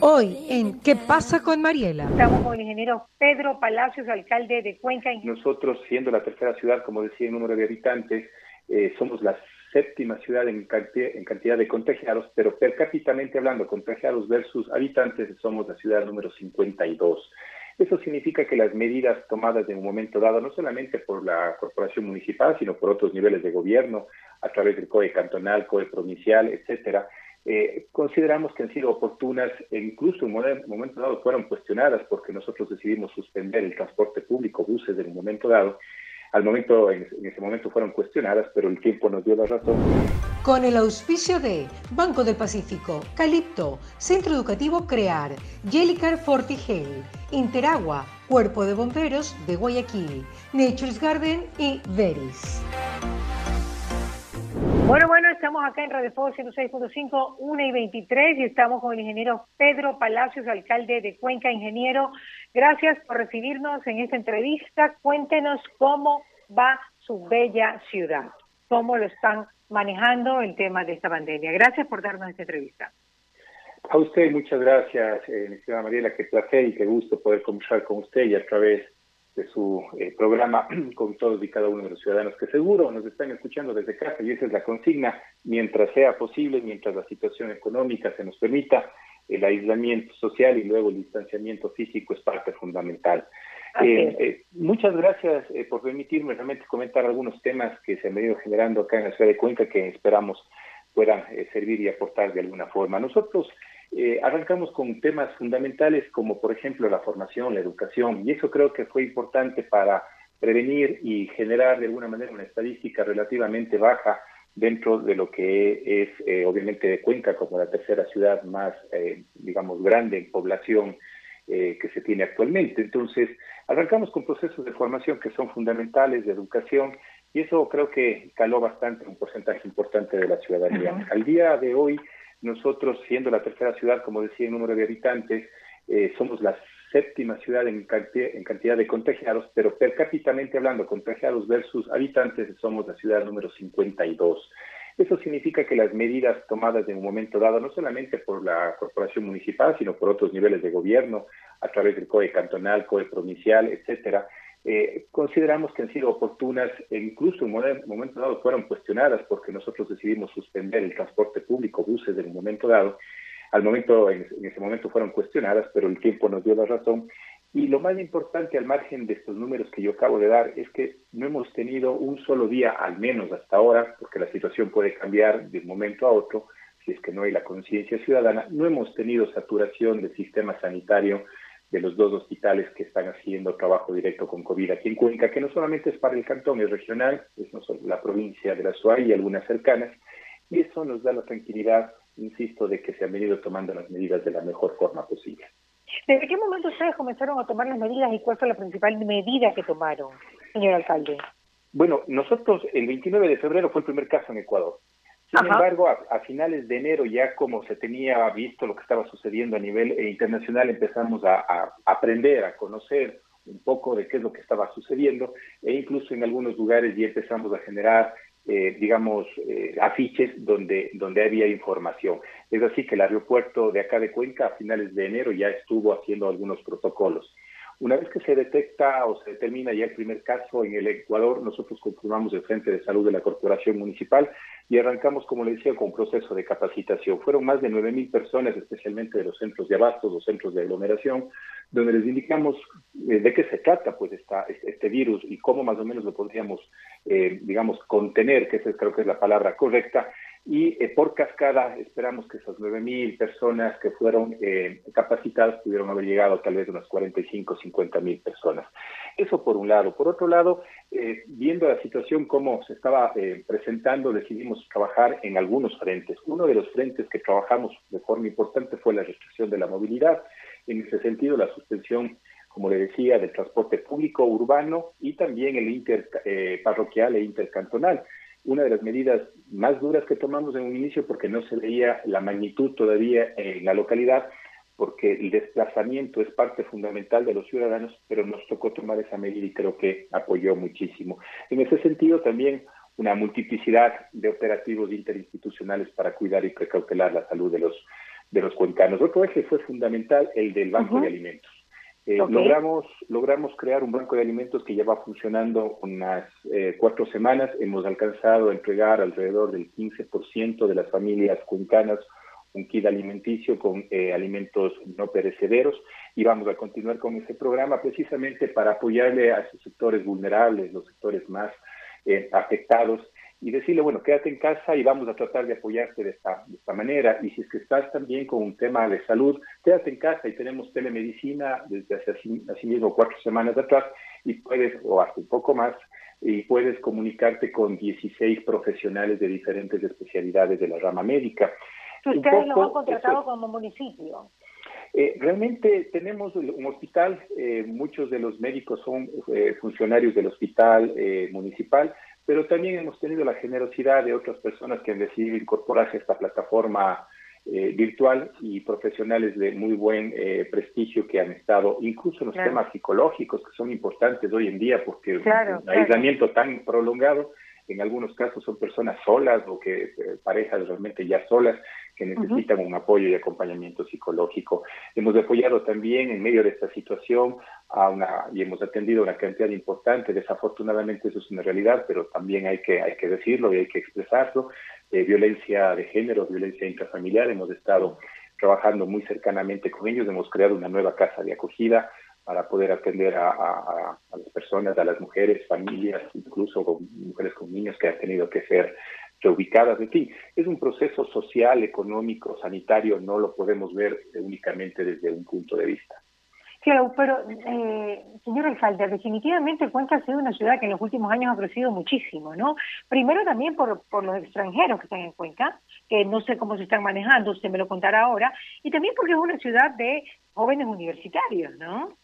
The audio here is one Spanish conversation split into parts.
Hoy en ¿Qué pasa con Mariela? Estamos con el ingeniero Pedro Palacios, alcalde de Cuenca. Nosotros, siendo la tercera ciudad, como decía, en número de habitantes, eh, somos la séptima ciudad en cantidad, en cantidad de contagiados, pero per cápita hablando, contagiados versus habitantes, somos la ciudad número 52. Eso significa que las medidas tomadas en un momento dado, no solamente por la corporación municipal, sino por otros niveles de gobierno, a través del COE cantonal, COE provincial, etcétera, eh, consideramos que han sido oportunas e incluso en un momento dado fueron cuestionadas porque nosotros decidimos suspender el transporte público, buses en un momento dado. Al momento, en, ese momento fueron cuestionadas, pero el tiempo nos dio la razón. Con el auspicio de Banco del Pacífico, Calipto, Centro Educativo Crear, Jellicar Fortigel, Interagua, Cuerpo de Bomberos de Guayaquil, Nature's Garden y Veris. Estamos acá en Radio Fuego 106.5, 1 y 23 y estamos con el ingeniero Pedro Palacios, alcalde de Cuenca. Ingeniero, gracias por recibirnos en esta entrevista. Cuéntenos cómo va su bella ciudad, cómo lo están manejando el tema de esta pandemia. Gracias por darnos esta entrevista. A usted muchas gracias, eh, señora Mariela, qué placer y qué gusto poder conversar con usted y a través de su eh, programa con todos y cada uno de los ciudadanos que seguro nos están escuchando desde casa y esa es la consigna, mientras sea posible, mientras la situación económica se nos permita, el aislamiento social y luego el distanciamiento físico es parte fundamental. Eh, eh, muchas gracias por permitirme realmente comentar algunos temas que se han venido generando acá en la ciudad de Cuenca que esperamos puedan servir y aportar de alguna forma. Nosotros eh, arrancamos con temas fundamentales como por ejemplo la formación, la educación, y eso creo que fue importante para prevenir y generar de alguna manera una estadística relativamente baja dentro de lo que es eh, obviamente de Cuenca como la tercera ciudad más, eh, digamos, grande en población que se tiene actualmente. Entonces, arrancamos con procesos de formación que son fundamentales, de educación, y eso creo que caló bastante un porcentaje importante de la ciudadanía. Al día de hoy, nosotros, siendo la tercera ciudad, como decía, en número de habitantes, eh, somos la séptima ciudad en cantidad, de contagiados, pero per cápita hablando, contagiados versus habitantes, somos la ciudad número 52. Eso significa que las medidas tomadas en un momento dado, no solamente por la corporación municipal, sino por otros niveles de gobierno, a través del COE cantonal, COE provincial, etcétera, eh, consideramos que han sido oportunas e incluso en un momento dado fueron cuestionadas porque nosotros decidimos suspender el transporte público, buses en un momento dado. Al momento, en, ese momento fueron cuestionadas, pero el tiempo nos dio la razón. Y lo más importante al margen de estos números que yo acabo de dar es que no hemos tenido un solo día, al menos hasta ahora, porque la situación puede cambiar de un momento a otro, si es que no hay la conciencia ciudadana, no hemos tenido saturación del sistema sanitario de los dos hospitales que están haciendo trabajo directo con COVID aquí en Cuenca, que no solamente es para el cantón, es regional, es no solo la provincia de la SUAY y algunas cercanas, y eso nos da la tranquilidad, insisto, de que se han venido tomando las medidas de la mejor forma posible. ¿Desde qué momento ustedes comenzaron a tomar las medidas y cuál fue la principal medida que tomaron, señor alcalde? Bueno, nosotros el 29 de febrero fue el primer caso en Ecuador. Sin embargo, a, finales de enero, ya como se tenía visto lo que estaba sucediendo a nivel eh, internacional, empezamos a, aprender, a conocer un poco de qué es lo que estaba sucediendo e incluso en algunos lugares ya empezamos a generar, eh, digamos, eh, afiches donde, donde había información. Es así que el aeropuerto de acá de Cuenca a finales de enero ya estuvo haciendo algunos protocolos. Una vez que se detecta o se determina ya el primer caso en el Ecuador, nosotros confirmamos el Frente de Salud de la Corporación Municipal y arrancamos, como le decía, con un proceso de capacitación. Fueron más de 9.000 personas, especialmente de los centros de abastos, los centros de aglomeración, donde les indicamos eh, de qué se trata pues esta, este virus y cómo más o menos lo podríamos, eh, digamos, contener, que esa creo que es la palabra correcta, y eh, por cascada esperamos que esas 9.000 personas que fueron eh, capacitadas pudieron haber llegado tal vez unas 45, 50 mil personas. Eso por un lado. Por otro lado, eh, viendo la situación como se estaba presentando, decidimos trabajar en algunos frentes. Uno de los frentes que trabajamos de forma importante fue la restricción de la movilidad. En ese sentido, la suspensión como le decía, del transporte público urbano y también el interparroquial e intercantonal una de las medidas más duras que tomamos en un inicio porque no se veía la magnitud todavía en la localidad, porque el desplazamiento es parte fundamental de los ciudadanos, pero nos tocó tomar esa medida y creo que apoyó muchísimo. En ese sentido, también una multiplicidad de operativos interinstitucionales para cuidar y precautelar la salud de los de los cuencanos. Otro eje fue fundamental, el del Banco de Alimentos. Eh, logramos, logramos crear un banco de alimentos que ya va funcionando unas eh, cuatro semanas. Hemos alcanzado a entregar alrededor del 15% de las familias cuencanas un kit alimenticio con eh, alimentos no perecederos. Y vamos a continuar con ese programa precisamente para apoyarle a esos sectores vulnerables, los sectores más afectados y decirle, bueno, quédate en casa y vamos a tratar de apoyarte de esta, de esta manera. Y si es que estás también con un tema de salud, quédate en casa y tenemos telemedicina desde hace así, mismo cuatro semanas atrás y puedes, o hasta un poco más, y puedes comunicarte con 16 profesionales de diferentes especialidades de la rama médica. ¿Ustedes lo han contratado como municipio? Eh, realmente tenemos un hospital, eh, muchos de los médicos son eh, funcionarios del hospital municipal, pero también hemos tenido la generosidad de otras personas que han decidido incorporarse a esta plataforma eh, virtual y profesionales de muy buen eh, prestigio que han estado, incluso en los temas psicológicos que son importantes hoy en día porque un aislamiento tan prolongado en algunos casos son personas solas o que eh, parejas realmente ya solas que necesitan un apoyo y acompañamiento psicológico. Hemos apoyado también en medio de esta situación a una, y hemos atendido una cantidad importante, desafortunadamente eso es una realidad, pero también hay que, hay que decirlo y hay que expresarlo, eh, violencia de género, violencia intrafamiliar, hemos estado trabajando muy cercanamente con ellos, hemos creado una nueva casa de acogida para poder atender a, las personas, a las mujeres, familias, incluso con mujeres con niños que han tenido que ser reubicadas. En fin, es un proceso social, económico, sanitario, no lo podemos ver únicamente desde un punto de vista. Claro, pero eh, señor alcalde, definitivamente Cuenca ha sido una ciudad que en los últimos años ha crecido muchísimo, ¿no? Primero también por, por los extranjeros que están en Cuenca, que no sé cómo se están manejando, usted me lo contará ahora, y también porque es una ciudad de jóvenes universitarios, ¿no?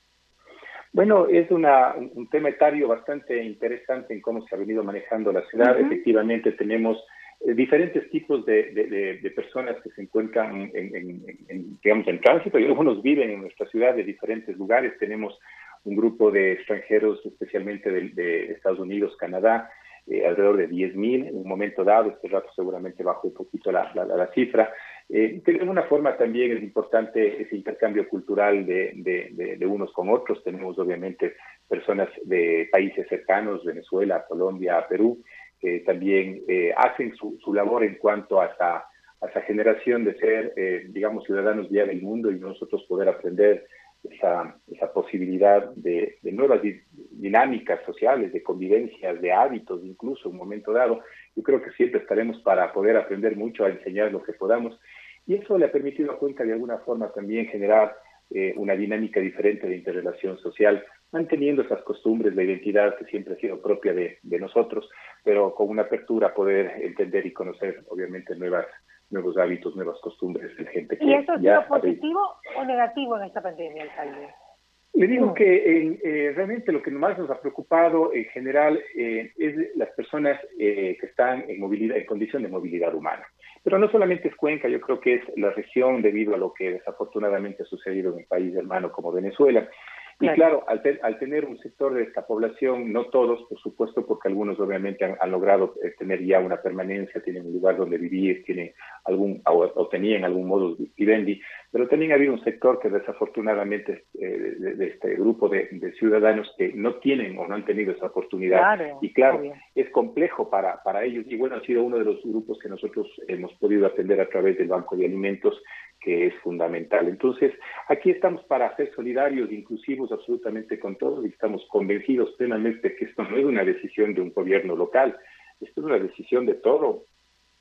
Bueno, es una, un tema etario bastante interesante en cómo se ha venido manejando la ciudad. Efectivamente, tenemos eh, diferentes tipos de, de, personas que se encuentran en, digamos, en tránsito y algunos viven en nuestra ciudad de diferentes lugares. Tenemos un grupo de extranjeros, especialmente de, Estados Unidos, Canadá, eh, alrededor de 10.000 en un momento dado. Este rato seguramente bajó un poquito la, la, la cifra. Eh, de alguna forma también es importante ese intercambio cultural de, de, de, unos con otros. Tenemos obviamente personas de países cercanos, Venezuela, Colombia, Perú, que también eh, hacen su, su, labor en cuanto a esa, a esa generación de ser, eh, digamos, ciudadanos ya del mundo y nosotros poder aprender esa, esa posibilidad de, de nuevas dinámicas sociales, de convivencias, de hábitos, incluso en un momento dado. Yo creo que siempre estaremos para poder aprender mucho, a enseñar lo que podamos y eso le ha permitido a Cuenca de alguna forma también generar eh, una dinámica diferente de interrelación social, manteniendo esas costumbres de identidad que siempre ha sido propia de, nosotros, pero con una apertura a poder entender y conocer, obviamente, nuevas nuevos hábitos, nuevas costumbres de gente que ¿Y eso ha sido positivo o negativo en esta pandemia, alcalde? Le digo que eh, realmente lo que más nos ha preocupado en general eh, es las personas que están en movilidad, en condición de movilidad humana. Pero no solamente es Cuenca, yo creo que es la región debido a lo que desafortunadamente ha sucedido en un país hermano como Venezuela. Y claro, al, tener un sector de esta población, no todos, por supuesto, porque algunos obviamente han, logrado eh, tener ya una permanencia, tienen un lugar donde vivir, tienen algún, o, tenían algún modo vivendi, pero también ha habido un sector que desafortunadamente eh, de, este grupo de, ciudadanos que no tienen o no han tenido esa oportunidad. y claro, es complejo para, para ellos. Y bueno, ha sido uno de los grupos que nosotros hemos podido atender a través del Banco de Alimentos que es fundamental. Entonces, aquí estamos para ser solidarios, inclusivos absolutamente con todos y estamos convencidos plenamente que esto no es una decisión de un gobierno local, esto es una decisión de todo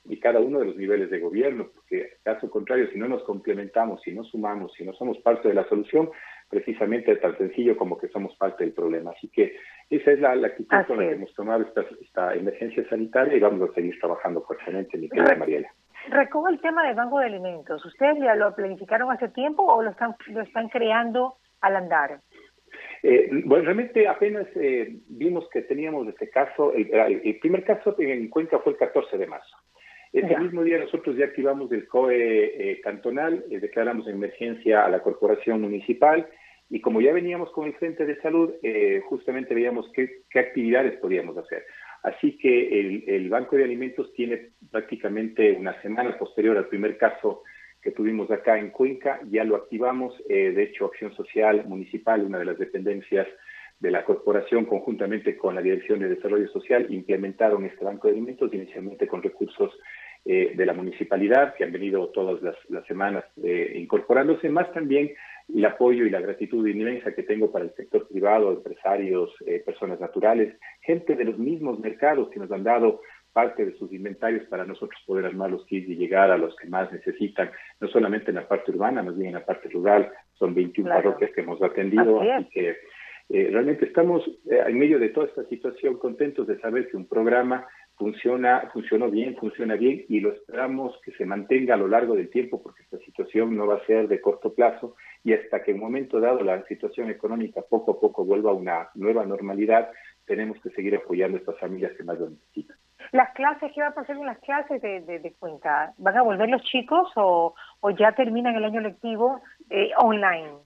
y cada uno de los niveles de gobierno, porque caso contrario, si no nos complementamos, si no sumamos, si no somos parte de la solución, precisamente es tan sencillo como que somos parte del problema. Así que esa es la, actitud con la que hemos tomado esta, esta, emergencia sanitaria y vamos a seguir trabajando fuertemente, mi querida Mariela. Recojo el tema del banco de alimentos. ¿Ustedes ya lo planificaron hace tiempo o lo están, lo están creando al andar? Eh, bueno, realmente apenas eh, vimos que teníamos este caso, el, primer caso en Cuenca fue el 14 de marzo. Ese mismo día nosotros ya activamos el COE eh, cantonal, declaramos emergencia a la corporación municipal y como ya veníamos con el Frente de Salud, justamente veíamos qué, qué actividades podíamos hacer. Así que el, Banco de Alimentos tiene prácticamente una semana posterior al primer caso que tuvimos acá en Cuenca, ya lo activamos, eh, de hecho Acción Social Municipal, una de las dependencias de la corporación, conjuntamente con la Dirección de Desarrollo Social, implementaron este banco de alimentos, inicialmente con recursos eh, de la municipalidad, que han venido todas las, semanas eh, incorporándose, más también el apoyo y la gratitud inmensa que tengo para el sector privado, empresarios, personas naturales, gente de los mismos mercados que nos han dado parte de sus inventarios para nosotros poder armar los kits y llegar a los que más necesitan, no solamente en la parte urbana, más bien en la parte rural. Son 21 parroquias que hemos atendido, así, que eh, realmente estamos eh, en medio de toda esta situación contentos de saber que un programa funciona, funcionó bien, funciona bien y lo esperamos que se mantenga a lo largo del tiempo porque esta situación no va a ser de corto plazo y hasta que en un momento dado la situación económica poco a poco vuelva a una nueva normalidad, tenemos que seguir apoyando a estas familias que más lo necesitan. Las clases, ¿qué va a pasar con las clases de, de, Cuenca? ¿Van a volver los chicos o, o ya terminan el año lectivo eh, online?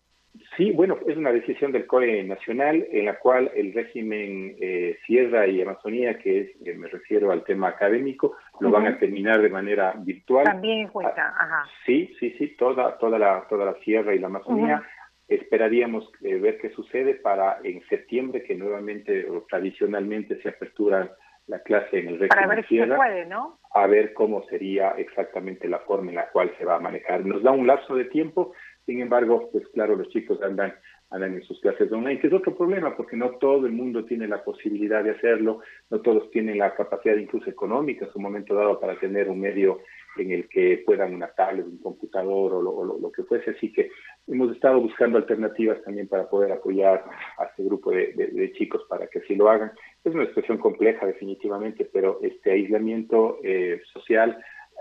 Sí, bueno, es una decisión del COE nacional en la cual el régimen eh, Sierra y Amazonía, que es, eh, me refiero al tema académico, lo van a terminar de manera virtual. También en Cuenca, ah, ajá. Sí, sí, sí, toda, toda, la, toda la Sierra y la Amazonía. Esperaríamos ver qué sucede para en septiembre, que nuevamente o tradicionalmente se aperturan la clase en el régimen Para ver si se puede, ¿no? A ver cómo sería exactamente la forma en la cual se va a manejar. Nos da un lapso de tiempo, sin embargo, pues claro, los chicos andan andan en sus clases online, que es otro problema, porque no todo el mundo tiene la posibilidad de hacerlo, no todos tienen la capacidad incluso económica en su momento dado para tener un medio en el que puedan una tablet, un computador o lo, que fuese. Así que hemos estado buscando alternativas también para poder apoyar a este grupo de, chicos para que así lo hagan. Es una situación compleja definitivamente, pero este aislamiento eh, social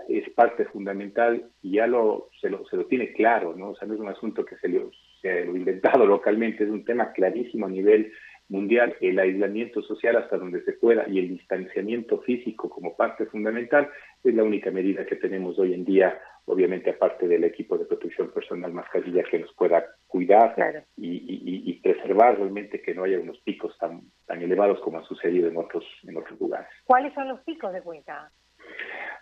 es parte fundamental y ya lo se, lo se lo tiene claro, ¿no? O sea, no es un asunto que se lo, se lo inventado localmente, es un tema clarísimo a nivel mundial, el aislamiento social hasta donde se pueda y el distanciamiento físico como parte fundamental es la única medida que tenemos hoy en día, obviamente aparte del equipo de protección personal mascarilla que nos pueda cuidar y, y, preservar realmente que no haya unos picos tan, tan elevados como ha sucedido en otros, en otros lugares. ¿Cuáles son los picos de cuenta?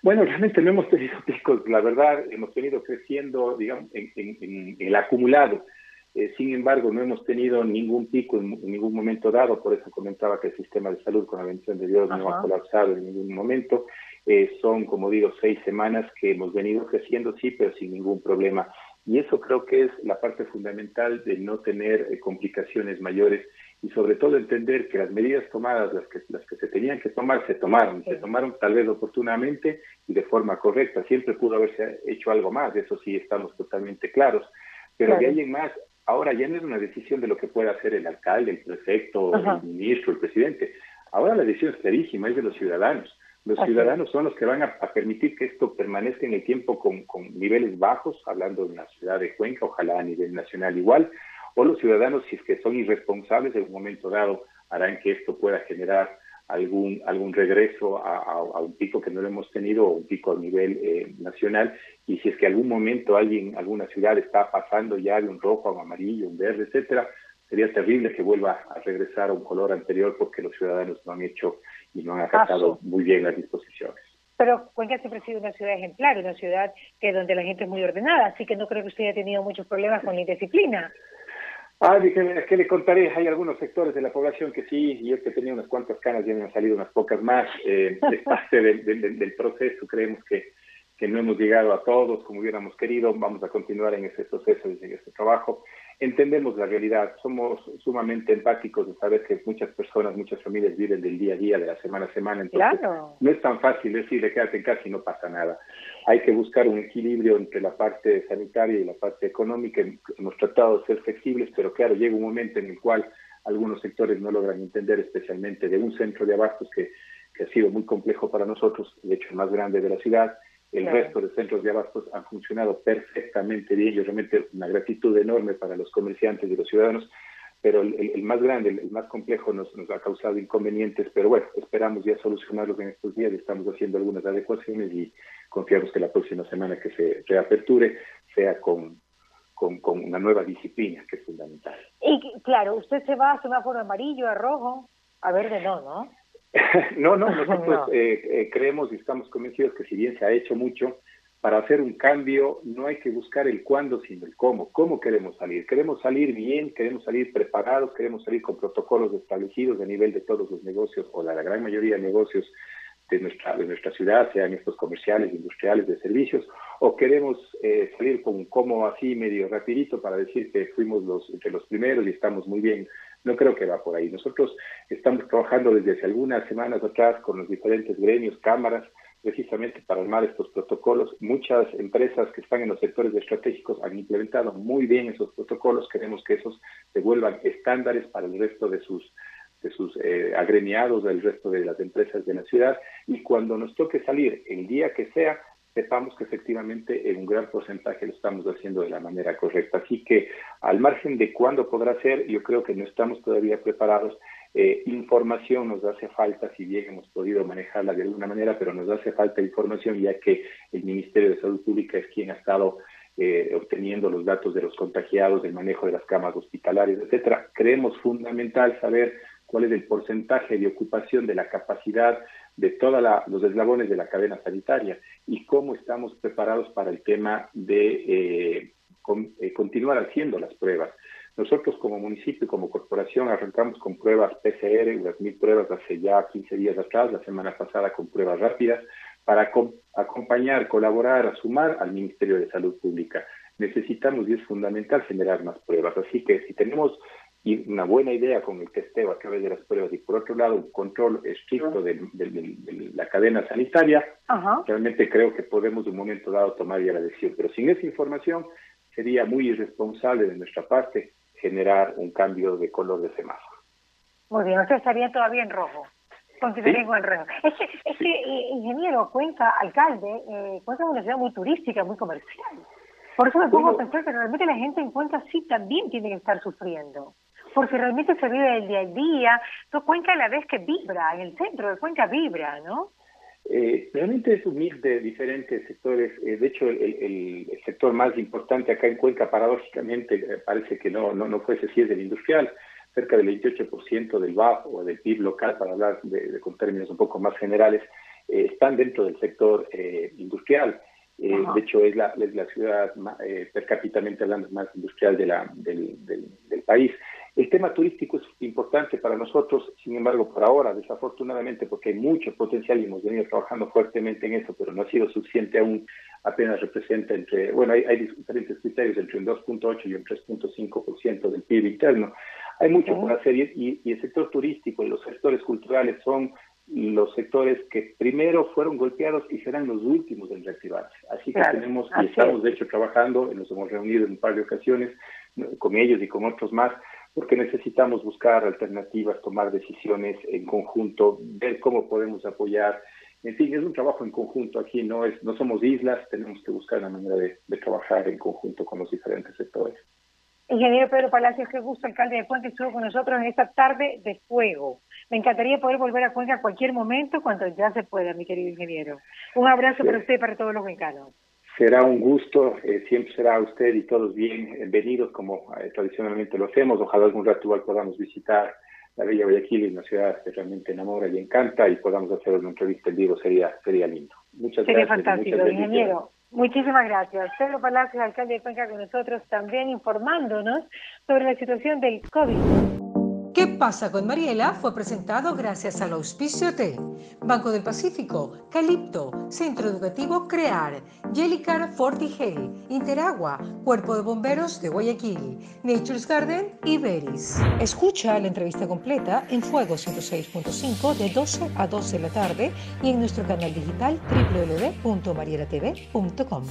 Bueno, realmente no hemos tenido picos, la verdad, hemos tenido creciendo, digamos, en, el acumulado. Eh, sin embargo, no hemos tenido ningún pico en, ningún momento dado, por eso comentaba que el sistema de salud con la bendición de Dios no ha colapsado en ningún momento. Eh, son, como digo, seis semanas que hemos venido creciendo, sí, pero sin ningún problema. Y eso creo que es la parte fundamental de no tener eh, complicaciones mayores y sobre todo entender que las medidas tomadas, las que, las que se tenían que tomar, se tomaron, se tomaron tal vez oportunamente y de forma correcta. Siempre pudo haberse hecho algo más, de eso sí estamos totalmente claros. Pero de ahí en más, ahora ya no es una decisión de lo que pueda hacer el alcalde, el prefecto, el ministro, el presidente. Ahora la decisión es clarísima, es de los ciudadanos. Los ciudadanos son los que van a, permitir que esto permanezca en el tiempo con, con niveles bajos, hablando de una ciudad de Cuenca, ojalá a nivel nacional igual, o los ciudadanos, si es que son irresponsables en un momento dado, harán que esto pueda generar algún, algún regreso a, un pico que no lo hemos tenido o un pico a nivel eh, nacional. Y si es que algún momento alguien, alguna ciudad está pasando ya de un rojo a un amarillo, un verde, etcétera, sería terrible que vuelva a regresar a un color anterior porque los ciudadanos no han hecho y no han acatado muy bien las disposiciones. Pero Cuenca siempre ha sido una ciudad ejemplar, una ciudad que donde la gente es muy ordenada, así que no creo que usted haya tenido muchos problemas con la indisciplina. Ah, dije, que le contaré, hay algunos sectores de la población que sí, y es que tenía unas cuantas canas, ya me han salido unas pocas más, eh, es parte del, proceso, creemos que, que no hemos llegado a todos como hubiéramos querido, vamos a continuar en ese proceso y en ese trabajo entendemos la realidad, somos sumamente empáticos de saber que muchas personas, muchas familias viven del día a día, de la semana a semana, entonces no es tan fácil decirle quédate en casa y no pasa nada. Hay que buscar un equilibrio entre la parte sanitaria y la parte económica. Hemos tratado de ser flexibles, pero claro, llega un momento en el cual algunos sectores no logran entender, especialmente de un centro de abastos que, que ha sido muy complejo para nosotros, de hecho el más grande de la ciudad, el resto de centros de abastos han funcionado perfectamente bien. Yo realmente una gratitud enorme para los comerciantes y los ciudadanos, pero el, más grande, el, más complejo nos, nos, ha causado inconvenientes, pero bueno, esperamos ya solucionarlos en estos días. Estamos haciendo algunas adecuaciones y confiamos que la próxima semana que se reaperture sea con, con, con una nueva disciplina, que es fundamental. Y claro, usted se va a semáforo amarillo, a rojo, a verde no, ¿no? no, no, nosotros eh, eh, creemos y estamos convencidos que si bien se ha hecho mucho, para hacer un cambio no hay que buscar el cuándo, sino el cómo. ¿Cómo queremos salir? Queremos salir bien, queremos salir preparados, queremos salir con protocolos establecidos a nivel de todos los negocios o de la gran mayoría de negocios de nuestra, de nuestra ciudad, sean estos comerciales, industriales, de servicios, o queremos eh, salir con un cómo así medio rapidito para decir que fuimos los, entre los primeros y estamos muy bien. No creo que va por ahí. Nosotros estamos trabajando desde hace algunas semanas atrás con los diferentes gremios, cámaras, precisamente para armar estos protocolos. Muchas empresas que están en los sectores estratégicos han implementado muy bien esos protocolos. Queremos que esos se vuelvan estándares para el resto de sus de sus eh, agremiados, del resto de las empresas de la ciudad, y cuando nos toque salir, el día que sea, sepamos que efectivamente en un gran porcentaje lo estamos haciendo de la manera correcta. Así que al margen de cuándo podrá ser, yo creo que no estamos todavía preparados eh, información nos hace falta, si bien hemos podido manejarla de alguna manera, pero nos hace falta información ya que el Ministerio de Salud Pública es quien ha estado eh, obteniendo los datos de los contagiados, del manejo de las camas hospitalarias, etcétera. Creemos fundamental saber cuál es el porcentaje de ocupación de la capacidad de todos los eslabones de la cadena sanitaria y cómo estamos preparados para el tema de eh, continuar haciendo las pruebas. Nosotros como municipio y como corporación arrancamos con pruebas PCR, unas mil pruebas hace ya 15 días atrás, la semana pasada con pruebas rápidas, para acompañar, colaborar, sumar al Ministerio de Salud Pública. Necesitamos y es fundamental generar más pruebas. Así que si tenemos una buena idea con el testeo a través de las pruebas y por otro lado un control estricto de, la cadena sanitaria, realmente creo que podemos de un momento dado tomar ya la decisión. Pero sin esa información sería muy irresponsable de nuestra parte generar un cambio de color de semáforo. Muy bien, usted estaría todavía en rojo. Con el rojo. Es que, es que eh, ingeniero, Cuenca, alcalde, eh, Cuenca es una ciudad muy turística, muy comercial. Por eso me pongo a pensar que realmente la gente en Cuenca sí también tiene que estar sufriendo. Porque realmente se vive el día a día. Entonces, Cuenca a la vez que vibra, en el centro de Cuenca vibra, ¿no? Eh, realmente es un mix de diferentes sectores. Eh, de hecho, el, sector más importante acá en Cuenca, paradójicamente, eh, parece que no, no, no fuese si es el industrial. Cerca del 28% del BAF o del PIB local, para hablar de, con términos un poco más generales, están dentro del sector industrial. de hecho, es la, es la ciudad per cápita hablando más industrial de la, del, del, del país. El tema turístico es importante para nosotros, sin embargo, por ahora, desafortunadamente, porque hay mucho potencial y hemos venido trabajando fuertemente en eso, pero no ha sido suficiente aún, apenas representa entre, bueno, hay, diferentes criterios, entre un 2.8 y un 3.5% del PIB interno. Hay mucho por hacer y, y el sector turístico y los sectores culturales son los sectores que primero fueron golpeados y serán los últimos en reactivarse. Así que tenemos, y estamos de hecho trabajando, nos hemos reunido en un par de ocasiones con ellos y con otros más, porque necesitamos buscar alternativas, tomar decisiones en conjunto, ver cómo podemos apoyar. En fin, es un trabajo en conjunto aquí, no es no somos islas, tenemos que buscar una manera de, trabajar en conjunto con los diferentes sectores. Ingeniero Pedro Palacios, qué gusto, alcalde de Cuenca, estuvo con nosotros en esta tarde de fuego. Me encantaría poder volver a Cuenca a cualquier momento cuando ya se pueda, mi querido ingeniero. Un abrazo para usted y para todos los mexicanos. Será un gusto, eh, siempre será usted y todos bienvenidos como eh, tradicionalmente lo hacemos. Ojalá algún rato igual podamos visitar la bella Guayaquil, una ciudad que realmente enamora y encanta y podamos hacer una entrevista en vivo, sería, sería lindo. Muchas sería fantástico, ingeniero. Muchísimas gracias. Pedro Palacios, alcalde de Cuenca, con nosotros también informándonos sobre la situación del COVID. ¿Qué pasa con Mariela? Fue presentado gracias al auspicio de Banco del Pacífico, Calipto, Centro Educativo Crear, Jellicar Fortigel, Interagua, Cuerpo de Bomberos de Guayaquil, Nature's Garden y Beris. Escucha la entrevista completa en Fuego 106.5 de 12 a 12 de la tarde y en nuestro canal digital www.marielatv.com.